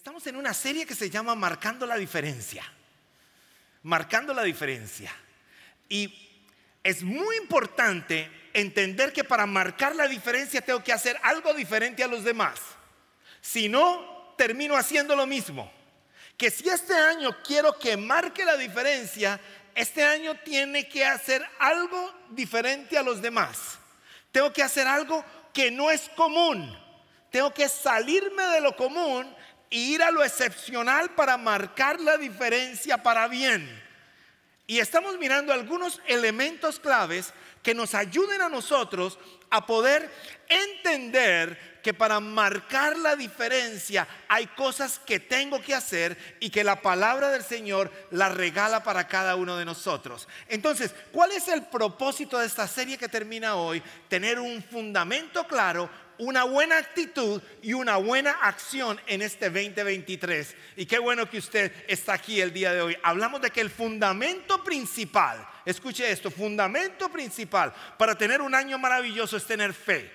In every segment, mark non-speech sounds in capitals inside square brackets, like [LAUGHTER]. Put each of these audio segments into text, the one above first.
Estamos en una serie que se llama Marcando la diferencia. Marcando la diferencia. Y es muy importante entender que para marcar la diferencia tengo que hacer algo diferente a los demás. Si no, termino haciendo lo mismo. Que si este año quiero que marque la diferencia, este año tiene que hacer algo diferente a los demás. Tengo que hacer algo que no es común. Tengo que salirme de lo común e ir a lo excepcional para marcar la diferencia para bien. Y estamos mirando algunos elementos claves que nos ayuden a nosotros a poder entender que para marcar la diferencia hay cosas que tengo que hacer y que la palabra del Señor la regala para cada uno de nosotros. Entonces, ¿cuál es el propósito de esta serie que termina hoy? Tener un fundamento claro una buena actitud y una buena acción en este 2023. Y qué bueno que usted está aquí el día de hoy. Hablamos de que el fundamento principal, escuche esto, fundamento principal para tener un año maravilloso es tener fe.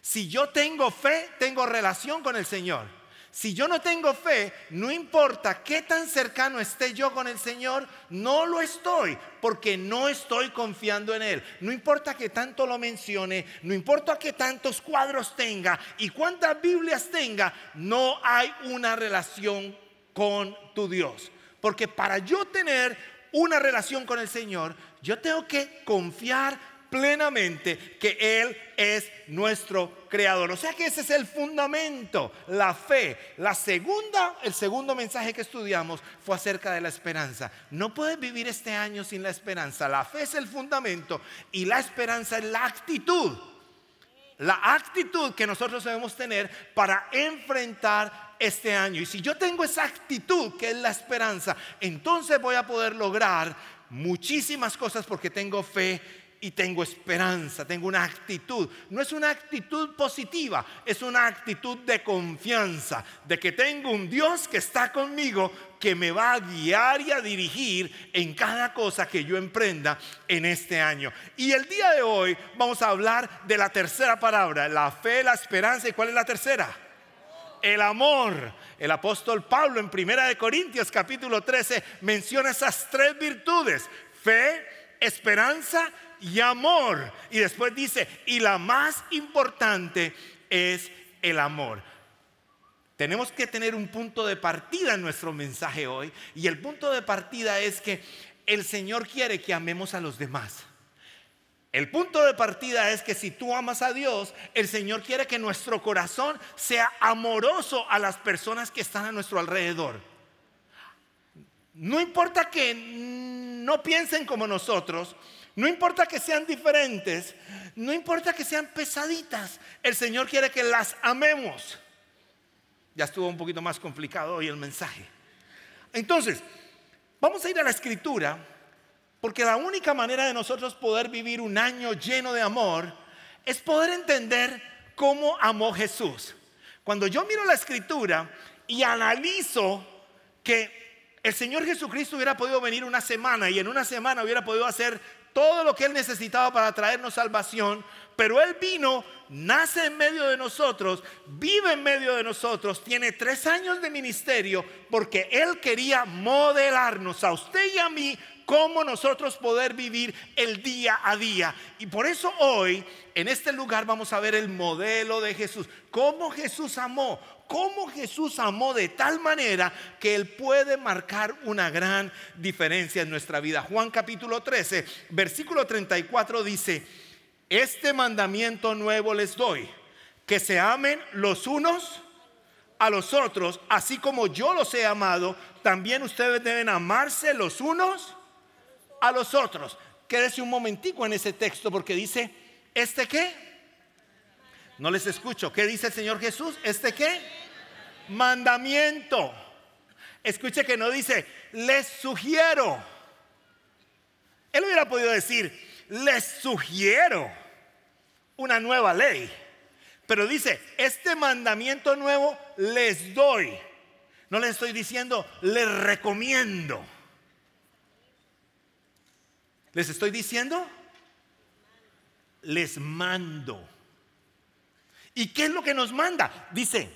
Si yo tengo fe, tengo relación con el Señor. Si yo no tengo fe, no importa qué tan cercano esté yo con el Señor, no lo estoy, porque no estoy confiando en Él. No importa que tanto lo mencione, no importa que tantos cuadros tenga y cuántas Biblias tenga, no hay una relación con tu Dios. Porque para yo tener una relación con el Señor, yo tengo que confiar plenamente que Él es nuestro creador. O sea que ese es el fundamento, la fe. La segunda, el segundo mensaje que estudiamos fue acerca de la esperanza. No puedes vivir este año sin la esperanza. La fe es el fundamento y la esperanza es la actitud. La actitud que nosotros debemos tener para enfrentar este año. Y si yo tengo esa actitud que es la esperanza, entonces voy a poder lograr muchísimas cosas porque tengo fe y tengo esperanza, tengo una actitud. No es una actitud positiva, es una actitud de confianza, de que tengo un Dios que está conmigo, que me va a guiar y a dirigir en cada cosa que yo emprenda en este año. Y el día de hoy vamos a hablar de la tercera palabra, la fe, la esperanza. ¿Y cuál es la tercera? El amor. El apóstol Pablo en Primera de Corintios capítulo 13 menciona esas tres virtudes: fe, esperanza y amor. Y después dice, y la más importante es el amor. Tenemos que tener un punto de partida en nuestro mensaje hoy. Y el punto de partida es que el Señor quiere que amemos a los demás. El punto de partida es que si tú amas a Dios, el Señor quiere que nuestro corazón sea amoroso a las personas que están a nuestro alrededor. No importa que no piensen como nosotros, no importa que sean diferentes, no importa que sean pesaditas, el Señor quiere que las amemos. Ya estuvo un poquito más complicado hoy el mensaje. Entonces, vamos a ir a la escritura, porque la única manera de nosotros poder vivir un año lleno de amor es poder entender cómo amó Jesús. Cuando yo miro la escritura y analizo que el Señor Jesucristo hubiera podido venir una semana y en una semana hubiera podido hacer todo lo que Él necesitaba para traernos salvación, pero Él vino, nace en medio de nosotros, vive en medio de nosotros, tiene tres años de ministerio porque Él quería modelarnos a usted y a mí cómo nosotros poder vivir el día a día. Y por eso hoy, en este lugar, vamos a ver el modelo de Jesús, cómo Jesús amó, cómo Jesús amó de tal manera que Él puede marcar una gran diferencia en nuestra vida. Juan capítulo 13, versículo 34 dice, este mandamiento nuevo les doy, que se amen los unos a los otros, así como yo los he amado, también ustedes deben amarse los unos a los otros. Quédese un momentico en ese texto porque dice, ¿este qué? No les escucho. ¿Qué dice el Señor Jesús? ¿Este qué? Mandamiento. Escuche que no dice, les sugiero. Él hubiera podido decir, les sugiero una nueva ley. Pero dice, este mandamiento nuevo les doy. No les estoy diciendo, les recomiendo. Les estoy diciendo, les mando. ¿Y qué es lo que nos manda? Dice,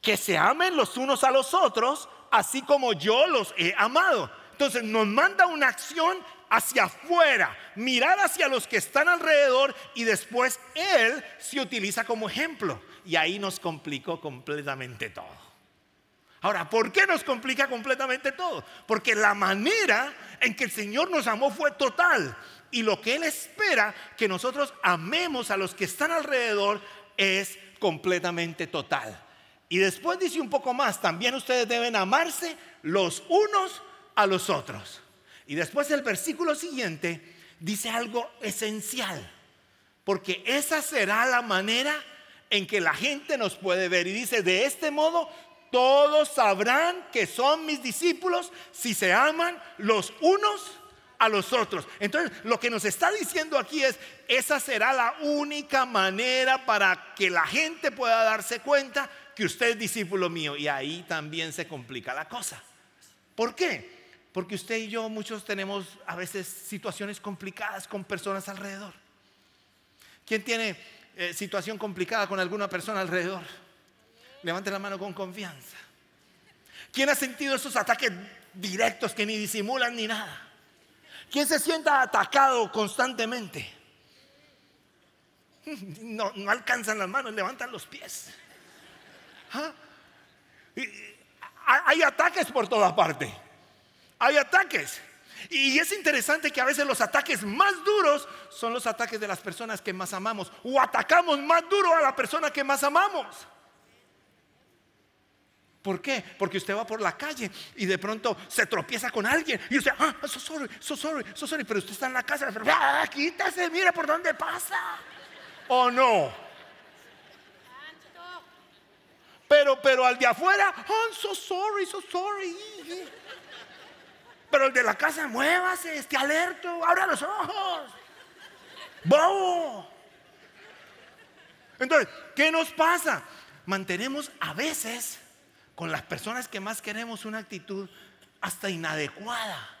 que se amen los unos a los otros, así como yo los he amado. Entonces nos manda una acción hacia afuera, mirar hacia los que están alrededor y después Él se utiliza como ejemplo. Y ahí nos complicó completamente todo. Ahora, ¿por qué nos complica completamente todo? Porque la manera en que el Señor nos amó fue total. Y lo que Él espera que nosotros amemos a los que están alrededor es completamente total. Y después dice un poco más, también ustedes deben amarse los unos a los otros. Y después el versículo siguiente dice algo esencial, porque esa será la manera en que la gente nos puede ver. Y dice, de este modo todos sabrán que son mis discípulos si se aman los unos a los otros. Entonces, lo que nos está diciendo aquí es, esa será la única manera para que la gente pueda darse cuenta que usted es discípulo mío. Y ahí también se complica la cosa. ¿Por qué? Porque usted y yo muchos tenemos a veces situaciones complicadas con personas alrededor. ¿Quién tiene eh, situación complicada con alguna persona alrededor? Levante la mano con confianza. ¿Quién ha sentido esos ataques directos que ni disimulan ni nada? ¿Quién se sienta atacado constantemente? No, alcanzan las manos, levantan los pies. ¿Ah? Hay ataques por toda parte. Hay ataques. Y es interesante que a veces los ataques más duros son los ataques de las personas que más amamos. O atacamos más duro a la persona que más amamos. ¿Por qué? Porque usted va por la calle y de pronto se tropieza con alguien y usted, ah, so sorry, so sorry, so sorry, pero usted está en la casa, ah, quítase, mira por dónde pasa. ¿O no? Pero, pero al de afuera, oh, so sorry, so sorry. Pero el de la casa, muévase, esté alerto, abra los ojos. ¡Bobo! Entonces, ¿qué nos pasa? Mantenemos a veces con las personas que más queremos una actitud hasta inadecuada,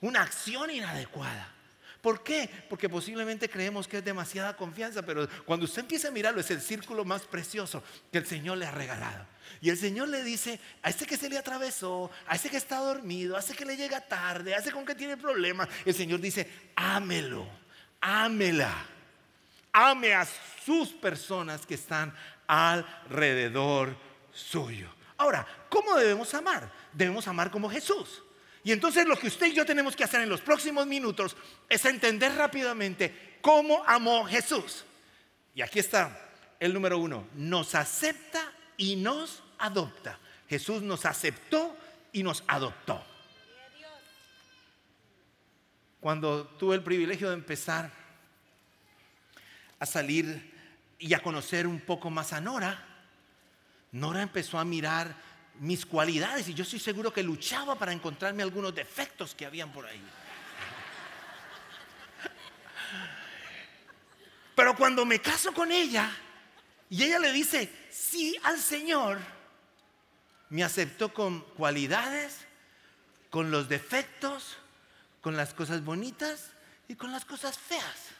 una acción inadecuada. ¿Por qué? Porque posiblemente creemos que es demasiada confianza, pero cuando usted empieza a mirarlo es el círculo más precioso que el Señor le ha regalado. Y el Señor le dice, a ese que se le atravesó, a ese que está dormido, a ese que le llega tarde, a ese con que tiene problemas, el Señor dice, ámelo, ámela, ame a sus personas que están alrededor suyo. Ahora, ¿cómo debemos amar? Debemos amar como Jesús. Y entonces lo que usted y yo tenemos que hacer en los próximos minutos es entender rápidamente cómo amó Jesús. Y aquí está el número uno, nos acepta y nos adopta. Jesús nos aceptó y nos adoptó. Cuando tuve el privilegio de empezar a salir y a conocer un poco más a Nora, Nora empezó a mirar mis cualidades y yo estoy seguro que luchaba para encontrarme algunos defectos que habían por ahí. Pero cuando me caso con ella y ella le dice sí al Señor, me aceptó con cualidades, con los defectos, con las cosas bonitas y con las cosas feas.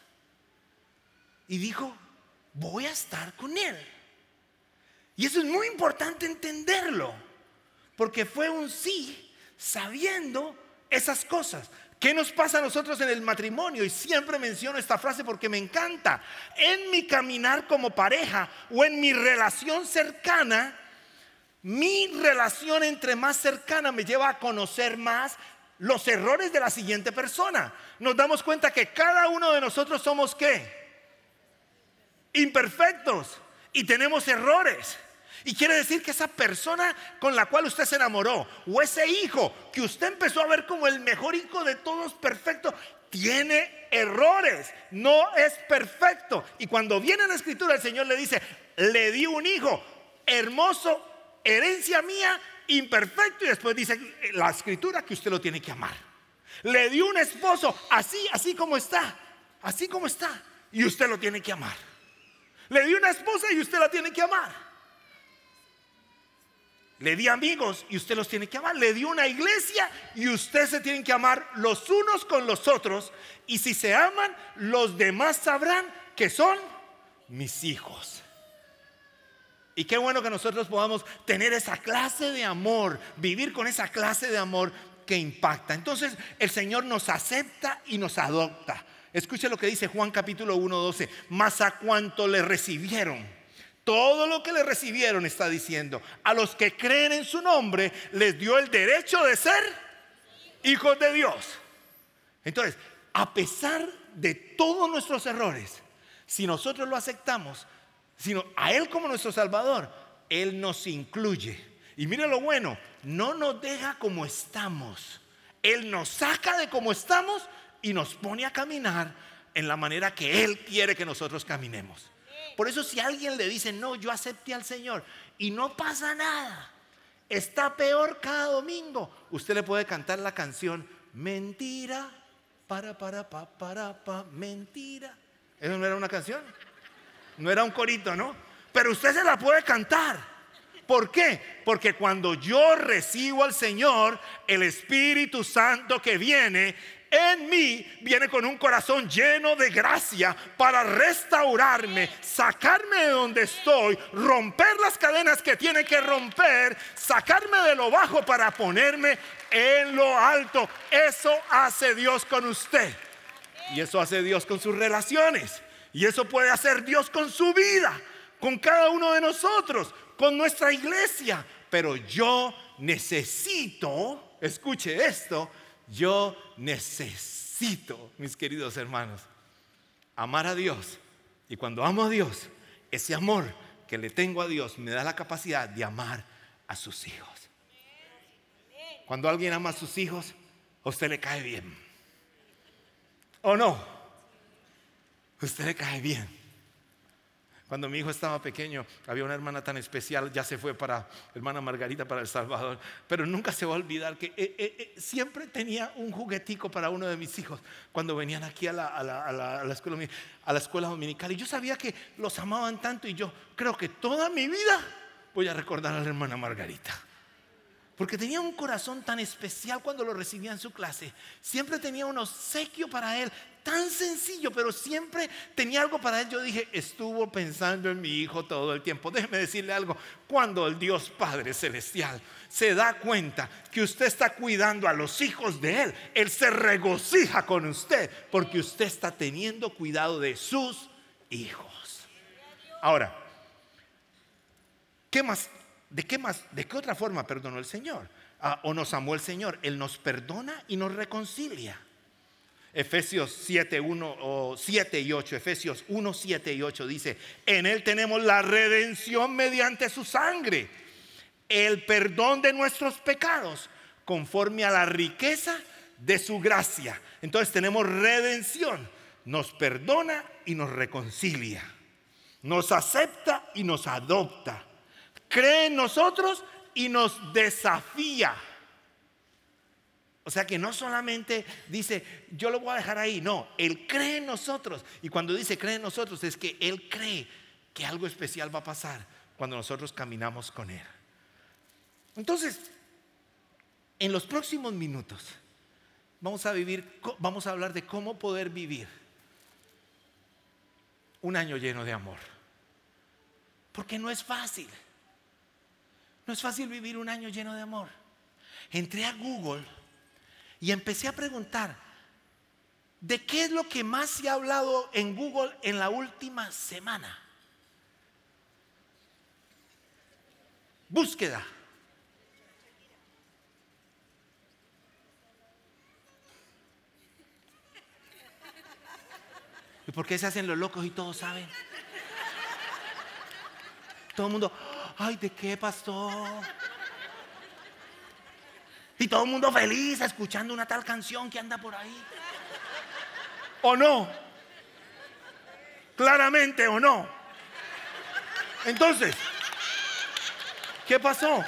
Y dijo, voy a estar con Él. Y eso es muy importante entenderlo, porque fue un sí sabiendo esas cosas. ¿Qué nos pasa a nosotros en el matrimonio? Y siempre menciono esta frase porque me encanta. En mi caminar como pareja o en mi relación cercana, mi relación entre más cercana me lleva a conocer más los errores de la siguiente persona. Nos damos cuenta que cada uno de nosotros somos qué? Imperfectos y tenemos errores. Y quiere decir que esa persona con la cual usted se enamoró, o ese hijo que usted empezó a ver como el mejor hijo de todos perfecto, tiene errores, no es perfecto. Y cuando viene la escritura, el Señor le dice, le di un hijo hermoso, herencia mía, imperfecto, y después dice la escritura que usted lo tiene que amar. Le dio un esposo así, así como está, así como está, y usted lo tiene que amar. Le dio una esposa y usted la tiene que amar. Le di amigos y usted los tiene que amar. Le di una iglesia y usted se tienen que amar los unos con los otros. Y si se aman, los demás sabrán que son mis hijos. Y qué bueno que nosotros podamos tener esa clase de amor, vivir con esa clase de amor que impacta. Entonces el Señor nos acepta y nos adopta. Escuche lo que dice Juan capítulo 1, 12. Más a cuanto le recibieron. Todo lo que le recibieron está diciendo. A los que creen en su nombre les dio el derecho de ser hijos de Dios. Entonces, a pesar de todos nuestros errores, si nosotros lo aceptamos, sino a Él como nuestro Salvador, Él nos incluye. Y mire lo bueno, no nos deja como estamos. Él nos saca de como estamos y nos pone a caminar en la manera que Él quiere que nosotros caminemos. Por eso si alguien le dice, no, yo acepté al Señor y no pasa nada, está peor cada domingo, usted le puede cantar la canción, mentira, para, para, pa, para, pa, mentira. ¿Eso no era una canción? No era un corito, ¿no? Pero usted se la puede cantar. ¿Por qué? Porque cuando yo recibo al Señor, el Espíritu Santo que viene en mí viene con un corazón lleno de gracia para restaurarme, sacarme de donde estoy, romper las cadenas que tiene que romper, sacarme de lo bajo para ponerme en lo alto. Eso hace Dios con usted. Y eso hace Dios con sus relaciones. Y eso puede hacer Dios con su vida, con cada uno de nosotros, con nuestra iglesia. Pero yo necesito, escuche esto, yo necesito, mis queridos hermanos, amar a Dios. Y cuando amo a Dios, ese amor que le tengo a Dios me da la capacidad de amar a sus hijos. Cuando alguien ama a sus hijos, a usted le cae bien. ¿O no? Usted le cae bien. Cuando mi hijo estaba pequeño, había una hermana tan especial, ya se fue para, hermana Margarita, para El Salvador, pero nunca se va a olvidar que eh, eh, eh, siempre tenía un juguetico para uno de mis hijos cuando venían aquí a la, a, la, escuela, a la escuela dominical. Y yo sabía que los amaban tanto y yo creo que toda mi vida voy a recordar a la hermana Margarita. Porque tenía un corazón tan especial cuando lo recibía en su clase. Siempre tenía un obsequio para él, tan sencillo, pero siempre tenía algo para él. Yo dije, estuvo pensando en mi hijo todo el tiempo. Déjeme decirle algo, cuando el Dios Padre Celestial se da cuenta que usted está cuidando a los hijos de Él, Él se regocija con usted porque usted está teniendo cuidado de sus hijos. Ahora, ¿qué más ¿De qué más? ¿De qué otra forma perdonó el Señor? Ah, o nos amó el Señor. Él nos perdona y nos reconcilia. Efesios 7, 1, o 7 y 8, Efesios 1, 7 y 8 dice, en Él tenemos la redención mediante su sangre, el perdón de nuestros pecados, conforme a la riqueza de su gracia. Entonces tenemos redención, nos perdona y nos reconcilia, nos acepta y nos adopta cree en nosotros y nos desafía. O sea que no solamente dice, yo lo voy a dejar ahí, no, Él cree en nosotros. Y cuando dice cree en nosotros es que Él cree que algo especial va a pasar cuando nosotros caminamos con Él. Entonces, en los próximos minutos vamos a vivir, vamos a hablar de cómo poder vivir un año lleno de amor. Porque no es fácil. No es fácil vivir un año lleno de amor. Entré a Google y empecé a preguntar, ¿de qué es lo que más se ha hablado en Google en la última semana? Búsqueda. ¿Y por qué se hacen los locos y todos saben? Todo el mundo, ay, ¿de qué, pastor? Y todo el mundo feliz escuchando una tal canción que anda por ahí. ¿O no? Claramente o no. Entonces, ¿qué pasó?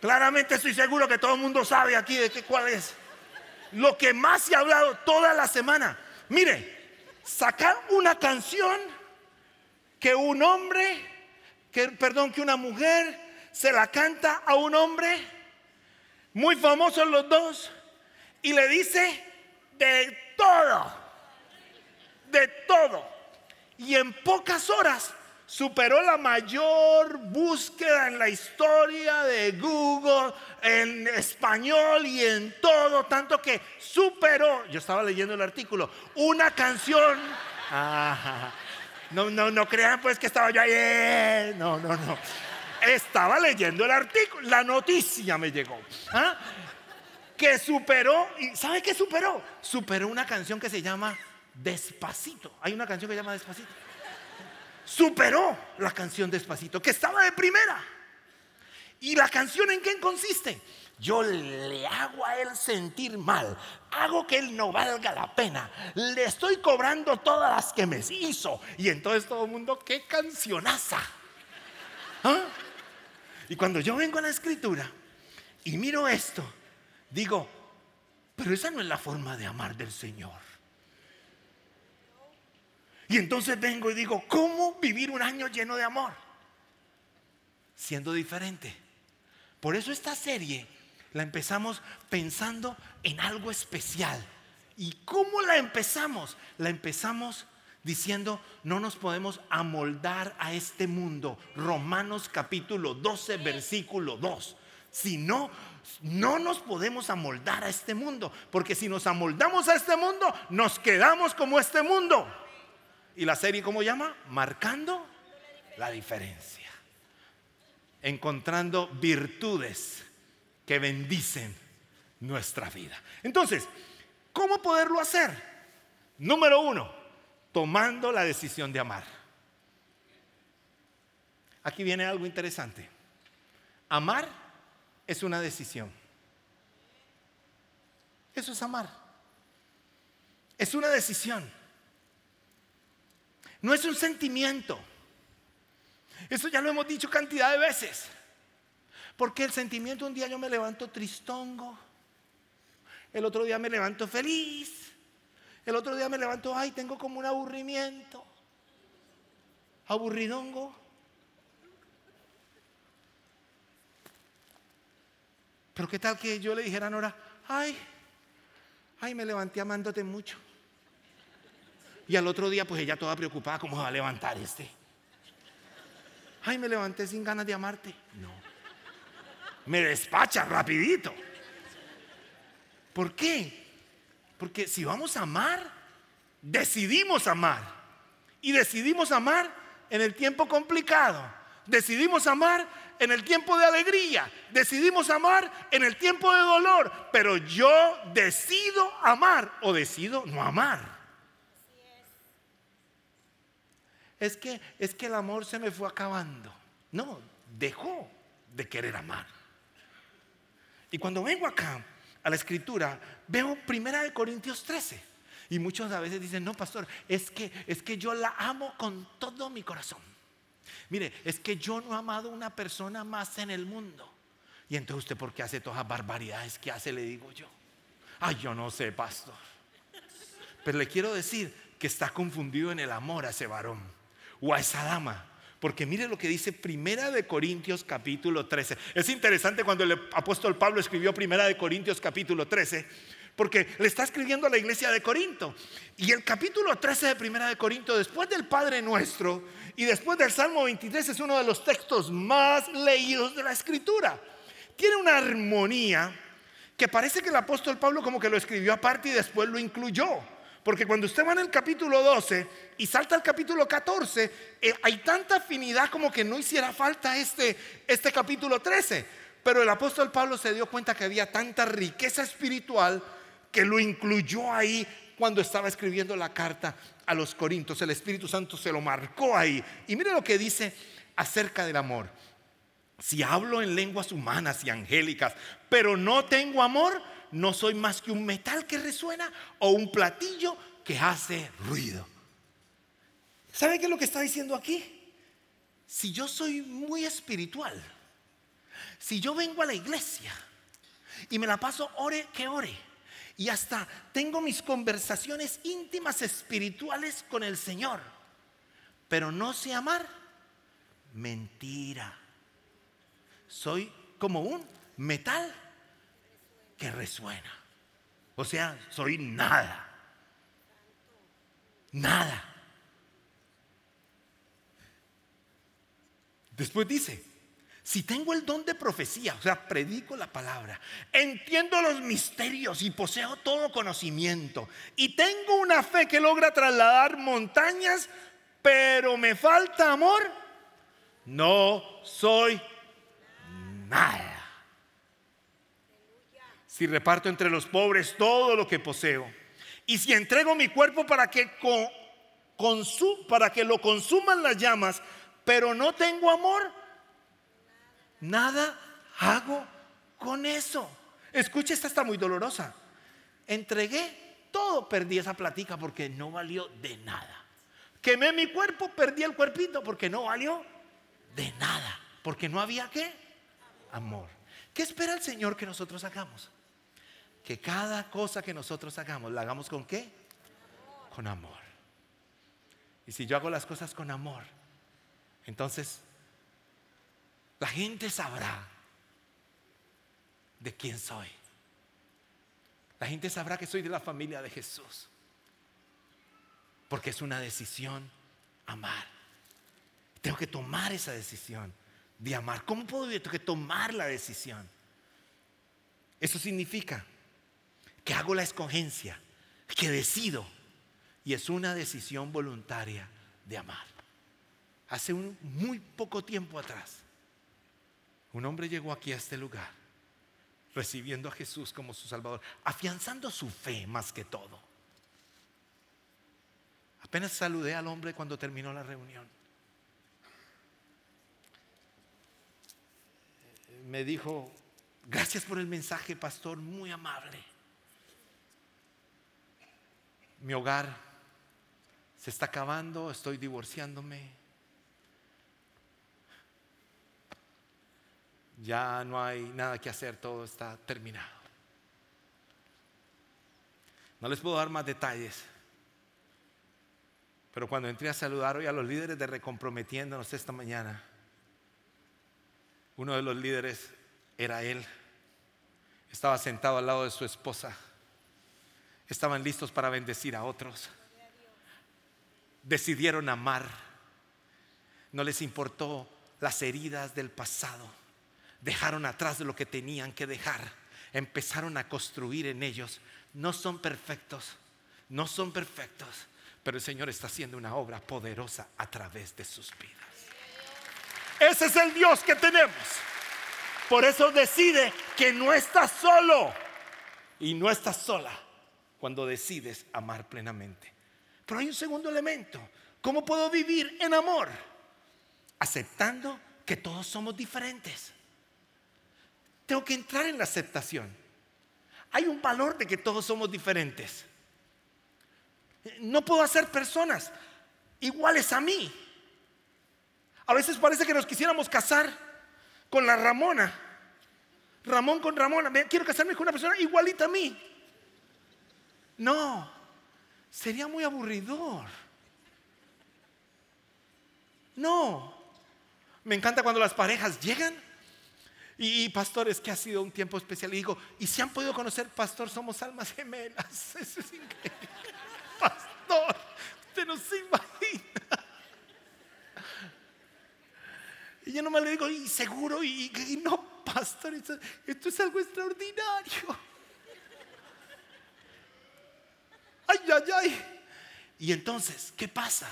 Claramente estoy seguro que todo el mundo sabe aquí de qué cuál es. Lo que más se ha hablado toda la semana. Mire, sacar una canción que un hombre, que, perdón, que una mujer se la canta a un hombre, muy famosos los dos, y le dice de todo, de todo. Y en pocas horas superó la mayor búsqueda en la historia de Google en español y en todo, tanto que superó, yo estaba leyendo el artículo, una canción. no, no, no crean pues que estaba yo ahí, eh, no, no, no. Estaba leyendo el artículo, la noticia me llegó. ¿ah? Que superó, ¿y sabe qué superó? Superó una canción que se llama Despacito. Hay una canción que se llama Despacito superó la canción Despacito, que estaba de primera. ¿Y la canción en qué consiste? Yo le hago a él sentir mal, hago que él no valga la pena, le estoy cobrando todas las que me hizo. Y entonces todo el mundo, qué cancionaza. ¿Ah? Y cuando yo vengo a la escritura y miro esto, digo, pero esa no es la forma de amar del Señor. Y entonces vengo y digo, ¿cómo vivir un año lleno de amor? Siendo diferente. Por eso esta serie la empezamos pensando en algo especial. ¿Y cómo la empezamos? La empezamos diciendo, no nos podemos amoldar a este mundo. Romanos capítulo 12, versículo 2. Si no, no nos podemos amoldar a este mundo. Porque si nos amoldamos a este mundo, nos quedamos como este mundo. ¿Y la serie cómo llama? Marcando la diferencia. Encontrando virtudes que bendicen nuestra vida. Entonces, ¿cómo poderlo hacer? Número uno, tomando la decisión de amar. Aquí viene algo interesante. Amar es una decisión. Eso es amar. Es una decisión. No es un sentimiento. Eso ya lo hemos dicho cantidad de veces. Porque el sentimiento un día yo me levanto tristongo, el otro día me levanto feliz, el otro día me levanto, ay, tengo como un aburrimiento, aburridongo. Pero qué tal que yo le dijera a Nora, ay, ay, me levanté amándote mucho. Y al otro día, pues ella toda preocupada, ¿cómo va a levantar este? Ay, me levanté sin ganas de amarte. No. Me despacha rapidito. ¿Por qué? Porque si vamos a amar, decidimos amar. Y decidimos amar en el tiempo complicado. Decidimos amar en el tiempo de alegría. Decidimos amar en el tiempo de dolor. Pero yo decido amar o decido no amar. es que, es que el amor se me fue acabando. No, dejó de querer amar. Y cuando vengo acá a la escritura, veo primera de Corintios 13. Y muchos a veces dicen, no, pastor, es que, es que yo la amo con todo mi corazón. Mire, es que yo no he amado a una persona más en el mundo. Y entonces usted, ¿por qué hace todas las barbaridades que hace? Le digo yo. Ay, yo no sé, pastor. Pero le quiero decir que está confundido en el amor a ese varón o a esa dama. Porque mire lo que dice Primera de Corintios capítulo 13. Es interesante cuando el apóstol Pablo escribió Primera de Corintios capítulo 13, porque le está escribiendo a la iglesia de Corinto. Y el capítulo 13 de Primera de Corinto, después del Padre Nuestro y después del Salmo 23, es uno de los textos más leídos de la Escritura. Tiene una armonía que parece que el apóstol Pablo como que lo escribió aparte y después lo incluyó. Porque cuando usted va en el capítulo 12 y salta al capítulo 14, eh, hay tanta afinidad como que no hiciera falta este, este capítulo 13. Pero el apóstol Pablo se dio cuenta que había tanta riqueza espiritual que lo incluyó ahí cuando estaba escribiendo la carta a los Corintios. El Espíritu Santo se lo marcó ahí. Y mire lo que dice acerca del amor. Si hablo en lenguas humanas y angélicas, pero no tengo amor, no soy más que un metal que resuena o un platillo que hace ruido. ¿Sabe qué es lo que está diciendo aquí? Si yo soy muy espiritual, si yo vengo a la iglesia y me la paso ore que ore, y hasta tengo mis conversaciones íntimas espirituales con el Señor, pero no sé amar, mentira. Soy como un metal que resuena. O sea, soy nada. Nada. Después dice, si tengo el don de profecía, o sea, predico la palabra, entiendo los misterios y poseo todo conocimiento, y tengo una fe que logra trasladar montañas, pero me falta amor, no soy nada. Si reparto entre los pobres todo lo que poseo, y si entrego mi cuerpo para que, para que lo consuman las llamas, pero no tengo amor, nada hago con eso. Escucha, esta está muy dolorosa. Entregué todo, perdí esa platica porque no valió de nada. Quemé mi cuerpo, perdí el cuerpito porque no valió de nada. Porque no había qué? Amor. ¿Qué espera el Señor que nosotros hagamos? Que cada cosa que nosotros hagamos, la hagamos con qué? Con amor. Y si yo hago las cosas con amor, entonces la gente sabrá de quién soy. La gente sabrá que soy de la familia de Jesús. Porque es una decisión amar. Tengo que tomar esa decisión de amar. ¿Cómo puedo? Tengo que tomar la decisión. Eso significa hago la escogencia, que decido. Y es una decisión voluntaria de amar. Hace un muy poco tiempo atrás, un hombre llegó aquí a este lugar, recibiendo a Jesús como su Salvador, afianzando su fe más que todo. Apenas saludé al hombre cuando terminó la reunión. Me dijo, gracias por el mensaje, pastor, muy amable. Mi hogar se está acabando, estoy divorciándome. Ya no hay nada que hacer, todo está terminado. No les puedo dar más detalles. Pero cuando entré a saludar hoy a los líderes de Recomprometiéndonos esta mañana, uno de los líderes era él. Estaba sentado al lado de su esposa. Estaban listos para bendecir a otros. Decidieron amar. No les importó las heridas del pasado dejaron atrás lo que tenían que dejar, empezaron a construir en ellos. No son perfectos, no son perfectos, pero el Señor está haciendo una obra poderosa a través de sus vidas. Ese es el Dios que tenemos. Por eso decide que no estás solo y no estás sola cuando decides amar plenamente. Pero hay un segundo elemento. ¿Cómo puedo vivir en amor? Aceptando que todos somos diferentes. Tengo que entrar en la aceptación. Hay un valor de que todos somos diferentes. No puedo hacer personas iguales a mí. A veces parece que nos quisiéramos casar con la Ramona. Ramón con Ramona. Quiero casarme con una persona igualita a mí. No, sería muy aburridor. No. Me encanta cuando las parejas llegan y, pastores, que ha sido un tiempo especial. Y digo, ¿y si han podido conocer, pastor? Somos almas gemelas. [LAUGHS] Eso es increíble. Pastor, usted no se imagina. Y yo nomás le digo, y seguro, y, no, pastor, esto es algo extraordinario. Y entonces, ¿qué pasa?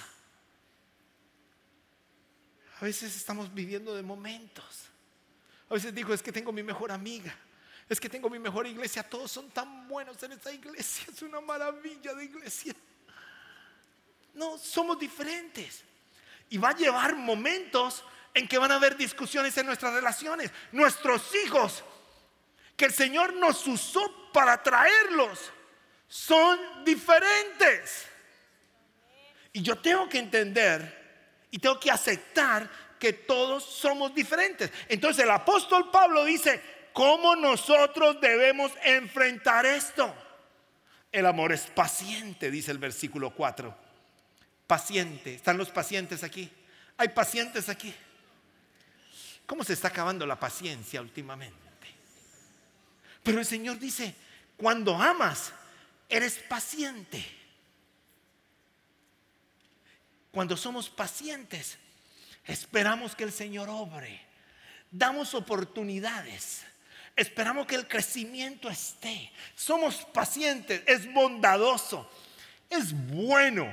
A veces estamos viviendo de momentos. A veces digo, es que tengo mi mejor amiga. Es que tengo mi mejor iglesia. Todos son tan buenos en esta iglesia. Es una maravilla de iglesia. No, somos diferentes. Y va a llevar momentos en que van a haber discusiones en nuestras relaciones. Nuestros hijos, que el Señor nos usó para traerlos, son diferentes. Y yo tengo que entender y tengo que aceptar que todos somos diferentes. Entonces el apóstol Pablo dice, ¿cómo nosotros debemos enfrentar esto? El amor es paciente, dice el versículo 4. Paciente. ¿Están los pacientes aquí? Hay pacientes aquí. ¿Cómo se está acabando la paciencia últimamente? Pero el Señor dice, cuando amas, eres paciente. Cuando somos pacientes, Esperamos que el Señor obre. Damos oportunidades. Esperamos que el crecimiento esté. Somos pacientes. Es bondadoso. Es bueno.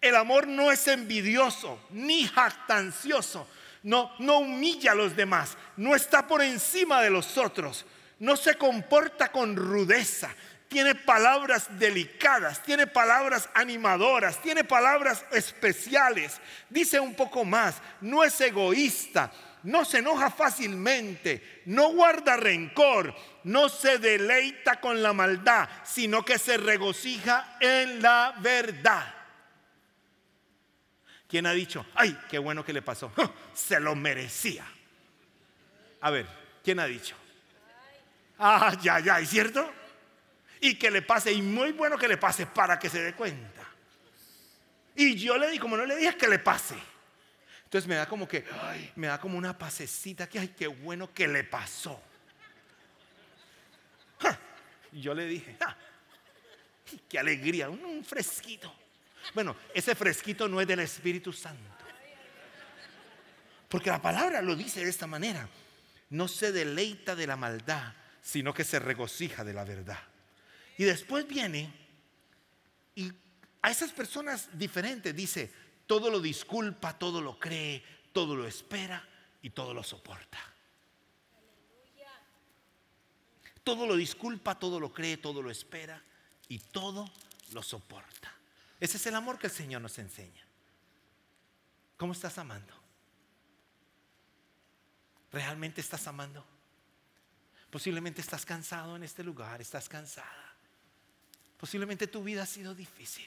El amor no es envidioso ni jactancioso. No, no humilla a los demás. No está por encima de los otros. No se comporta con rudeza tiene palabras delicadas, tiene palabras animadoras, tiene palabras especiales. Dice un poco más, no es egoísta, no se enoja fácilmente, no guarda rencor, no se deleita con la maldad, sino que se regocija en la verdad. ¿Quién ha dicho, ay, qué bueno que le pasó? [LAUGHS] Se lo merecía. A ver, ¿quién ha dicho? Ah, ya, ya, ¿es cierto? Y que le pase, y muy bueno que le pase para que se dé cuenta. Y yo le di, como no le dije, que le pase. Entonces me da como que, me da como una pasecita que, ay, qué bueno que le pasó. Y yo le dije, qué alegría, un fresquito. Bueno, ese fresquito no es del Espíritu Santo. Porque la palabra lo dice de esta manera. No se deleita de la maldad, sino que se regocija de la verdad. Y después viene y a esas personas diferentes dice, todo lo disculpa, todo lo cree, todo lo espera y todo lo soporta. Todo lo disculpa, todo lo cree, todo lo espera y todo lo soporta. Ese es el amor que el Señor nos enseña. ¿Cómo estás amando? ¿Realmente estás amando? Posiblemente estás cansado en este lugar, estás cansada. Posiblemente tu vida ha sido difícil.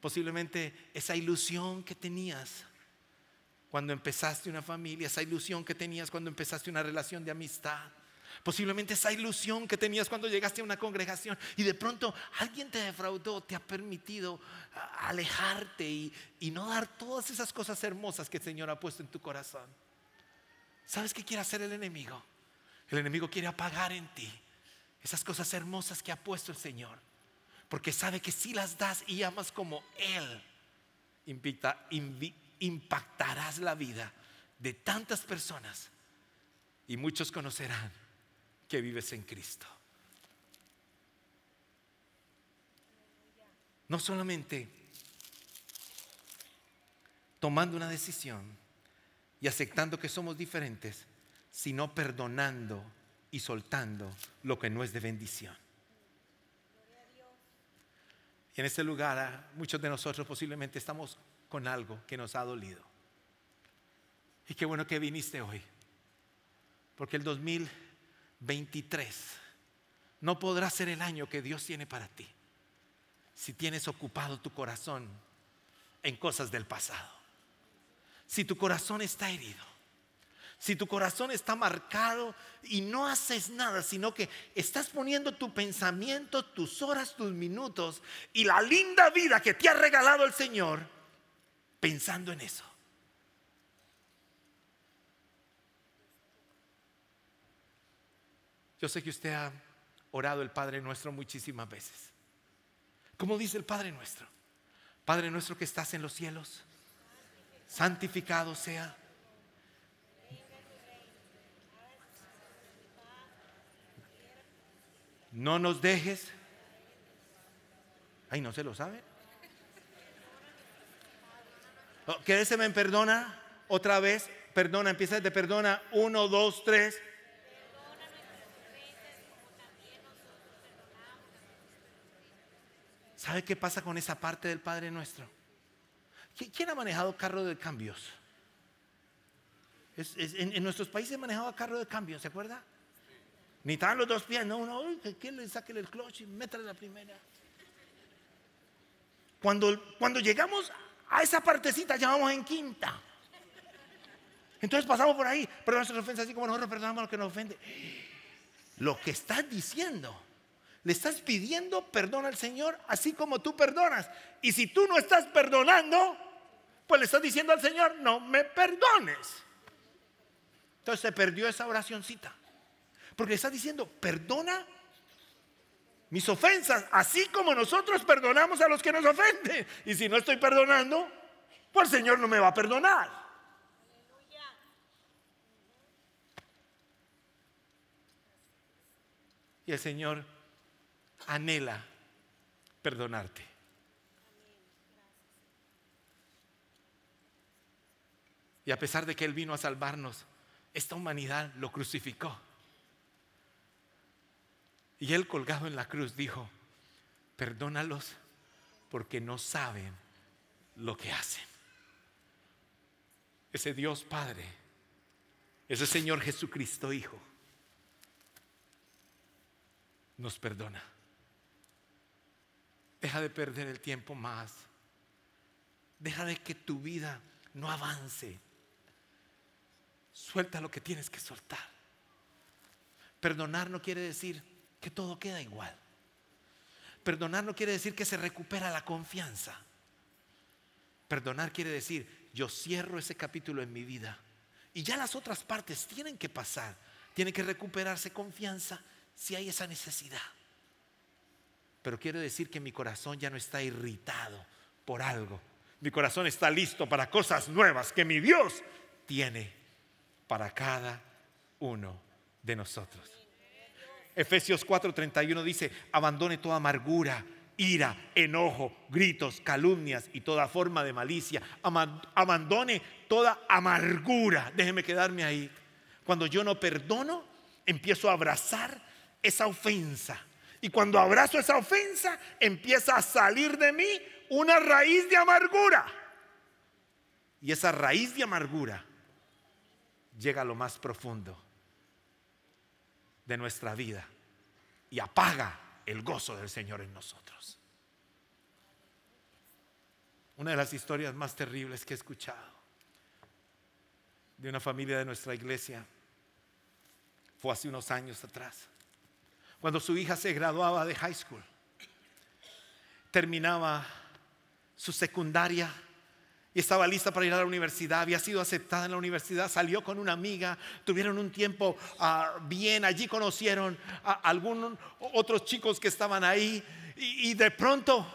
Posiblemente esa ilusión que tenías cuando empezaste una familia, esa ilusión que tenías cuando empezaste una relación de amistad. Posiblemente esa ilusión que tenías cuando llegaste a una congregación y de pronto alguien te defraudó, te ha permitido alejarte y, y, no dar todas esas cosas hermosas que el Señor ha puesto en tu corazón. ¿Sabes qué quiere hacer el enemigo? El enemigo quiere apagar en ti esas cosas hermosas que ha puesto el Señor. Porque sabe que si las das y amas como Él, impactarás la vida de tantas personas y muchos conocerán que vives en Cristo. No solamente tomando una decisión y aceptando que somos diferentes, sino perdonando y soltando lo que no es de bendición. Y en este lugar muchos de nosotros posiblemente estamos con algo que nos ha dolido. Y qué bueno que viniste hoy. Porque el 2023 no podrá ser el año que Dios tiene para ti si tienes ocupado tu corazón en cosas del pasado. Si tu corazón está herido si tu corazón está marcado y no haces nada, sino que estás poniendo tu pensamiento, tus horas, tus minutos y la linda vida que te ha regalado el Señor pensando en eso. Yo sé que usted ha orado el Padre Nuestro muchísimas veces. ¿Cómo dice el Padre Nuestro? Padre Nuestro que estás en los cielos, santificado sea No nos dejes. Ay, no se lo sabe. Oh, quédese me perdona otra vez. Perdona, empieza de perdona. Uno, dos, tres. ¿Sabe qué pasa con esa parte del Padre Nuestro? ¿Quién ha manejado carro de cambios? en, en, nuestros países manejado carro de cambios, ¿se acuerda? Ni están los dos pies, no, uno, que le saque el clutch y métale la primera. Cuando, cuando llegamos a esa partecita ya en quinta. Entonces pasamos por ahí, pero nuestras ofensas así como nosotros perdonamos a los que nos ofenden. Lo que estás diciendo, le estás pidiendo perdón al Señor así como tú perdonas. Y si tú no estás perdonando, pues le estás diciendo al Señor, no me perdones. Entonces se perdió esa oracioncita. Porque está diciendo, perdona mis ofensas, así como nosotros perdonamos a los que nos ofenden. Y si no estoy perdonando, pues el Señor no me va a perdonar. Y el Señor anhela perdonarte. Y a pesar de que Él vino a salvarnos, esta humanidad lo crucificó. Y Él colgado en la cruz dijo, perdónalos porque no saben lo que hacen. Ese Dios Padre, ese Señor Jesucristo Hijo, nos perdona. Deja de perder el tiempo más. Deja de que tu vida no avance. Suelta lo que tienes que soltar. Perdonar no quiere decir que todo queda igual. Perdonar no quiere decir que se recupera la confianza. Perdonar quiere decir, yo cierro ese capítulo en mi vida y ya las otras partes tienen que pasar, tiene que recuperarse confianza si hay esa necesidad. Pero quiere decir que mi corazón ya no está irritado por algo. Mi corazón está listo para cosas nuevas que mi Dios tiene para cada uno de nosotros. Efesios 4:31 dice, abandone toda amargura, ira, enojo, gritos, calumnias y toda forma de malicia. Abandone toda amargura. Déjeme quedarme ahí. Cuando yo no perdono, empiezo a abrazar esa ofensa. Y cuando abrazo esa ofensa, empieza a salir de mí una raíz de amargura. Y esa raíz de amargura llega a lo más profundo de nuestra vida y apaga el gozo del Señor en nosotros. Una de las historias más terribles que he escuchado de una familia de nuestra iglesia fue hace unos años atrás, cuando su hija se graduaba de high school, terminaba su secundaria y estaba lista para ir a la universidad, había sido aceptada en la universidad, salió con una amiga, tuvieron un tiempo ah, bien, allí conocieron a algunos otros chicos que estaban ahí y, y de pronto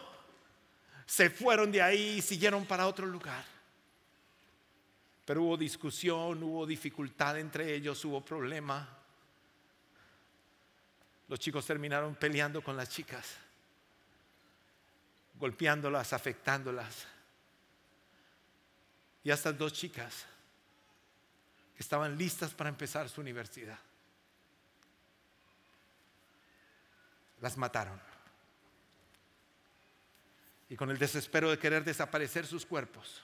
se fueron de ahí y siguieron para otro lugar. Pero hubo discusión, hubo dificultad entre ellos, hubo problema. Los chicos terminaron peleando con las chicas, golpeándolas, afectándolas. Y estas dos chicas estaban listas para empezar su universidad. Las mataron. Y con el desespero de querer desaparecer sus cuerpos,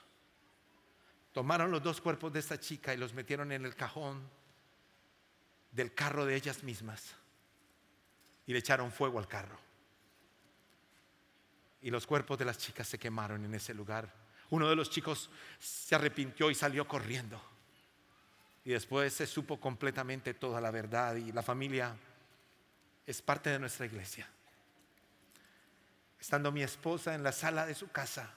tomaron los dos cuerpos de esta chica y los metieron en el cajón del carro de ellas mismas y le echaron fuego al carro. Y los cuerpos de las chicas se quemaron en ese lugar uno de los chicos se arrepintió y salió corriendo. Y después se supo completamente toda la verdad y la familia es parte de nuestra iglesia. Estando mi esposa en la sala de su casa,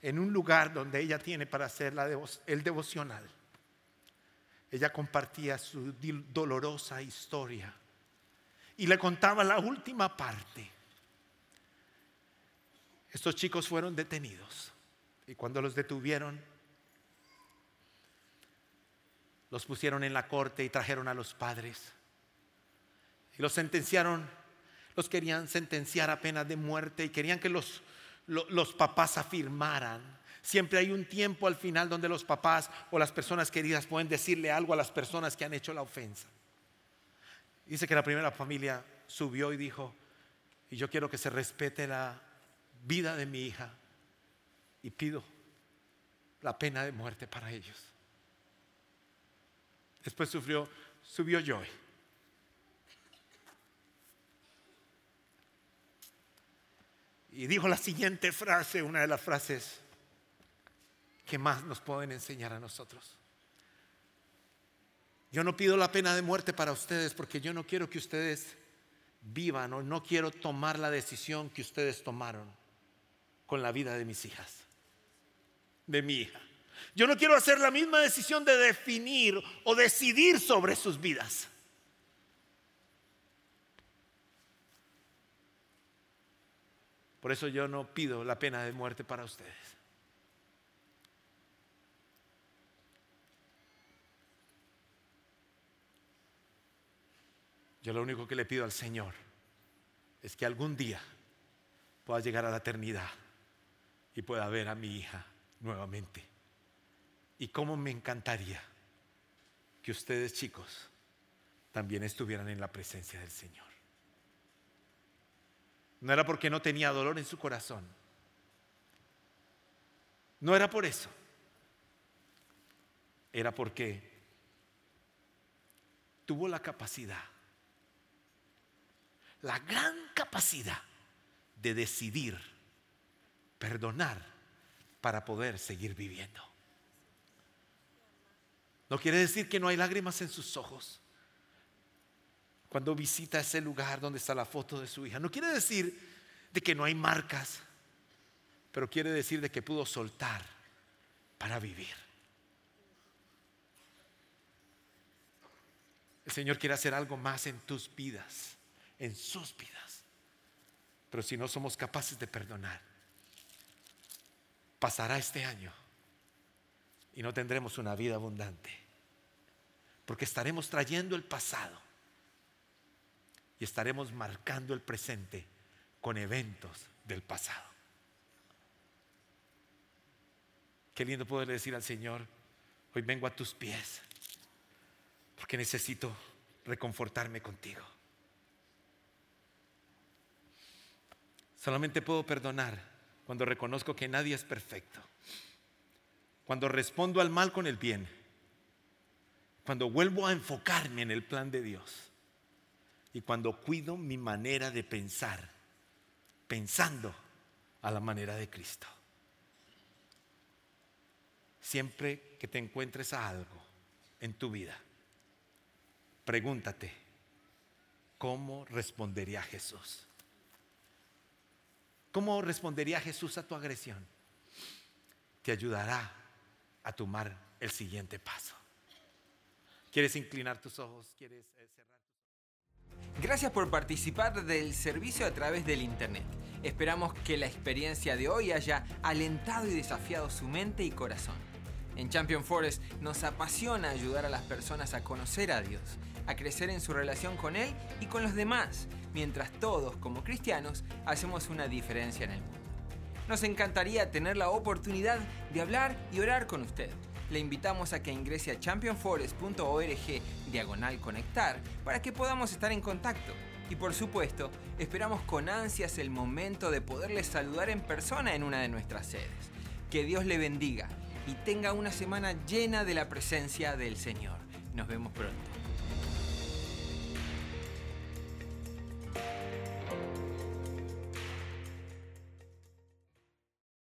en un lugar donde ella tiene para hacer el devocional, ella compartía su dolorosa historia y le contaba la última parte. Estos chicos fueron detenidos. Y cuando los detuvieron, los pusieron en la corte y trajeron a los padres. Y los sentenciaron, los querían sentenciar a pena de muerte y querían que los, los, papás afirmaran. Siempre hay un tiempo al final donde los papás o las personas queridas pueden decirle algo a las personas que han hecho la ofensa. Dice que la primera familia subió y dijo, y yo quiero que se respete la vida de mi hija y pido la pena de muerte para ellos. Después sufrió, subió Joy. Y dijo la siguiente frase, una de las frases que más nos pueden enseñar a nosotros. Yo no pido la pena de muerte para ustedes porque yo no quiero que ustedes vivan o no quiero tomar la decisión que ustedes tomaron con la vida de mis hijas de mi hija. Yo no quiero hacer la misma decisión de definir o decidir sobre sus vidas. Por eso yo no pido la pena de muerte para ustedes. Yo lo único que le pido al Señor es que algún día pueda llegar a la eternidad y pueda ver a mi hija nuevamente. Y cómo me encantaría que ustedes chicos también estuvieran en la presencia del Señor. No era porque no tenía dolor en su corazón. No era por eso. Era porque tuvo la capacidad, la gran capacidad de decidir perdonar para poder seguir viviendo. No quiere decir que no hay lágrimas en sus ojos cuando visita ese lugar donde está la foto de su hija. No quiere decir de que no hay marcas, pero quiere decir de que pudo soltar para vivir. El Señor quiere hacer algo más en tus vidas, en sus vidas. Pero si no somos capaces de perdonar, pasará este año y no tendremos una vida abundante. Porque estaremos trayendo el pasado y estaremos marcando el presente con eventos del pasado. Qué lindo poder decir al Señor, hoy vengo a tus pies, porque necesito reconfortarme contigo. Solamente puedo perdonar cuando reconozco que nadie es perfecto, cuando respondo al mal con el bien, cuando vuelvo a enfocarme en el plan de Dios y cuando cuido mi manera de pensar, pensando a la manera de Cristo. Siempre que te encuentres a algo en tu vida, pregúntate, ¿cómo respondería Jesús? ¿Cómo respondería Jesús a tu agresión? Te ayudará a tomar el siguiente paso. ¿Quieres inclinar tus ojos? ¿Quieres eh, cerrar? Gracias por participar del servicio a través del Internet. Esperamos que la experiencia de hoy haya alentado y desafiado su mente y corazón. En Champion Forest nos apasiona ayudar a las personas a conocer a Dios, a crecer en su relación con Él y con los demás, mientras todos como cristianos hacemos una diferencia en el mundo. Nos encantaría tener la oportunidad de hablar y orar con usted le invitamos a que ingrese a championforest.org diagonal conectar para que podamos estar en contacto. Y por supuesto, esperamos con ansias el momento de poderles saludar en persona en una de nuestras sedes. Que Dios le bendiga y tenga una semana llena de la presencia del Señor. Nos vemos pronto.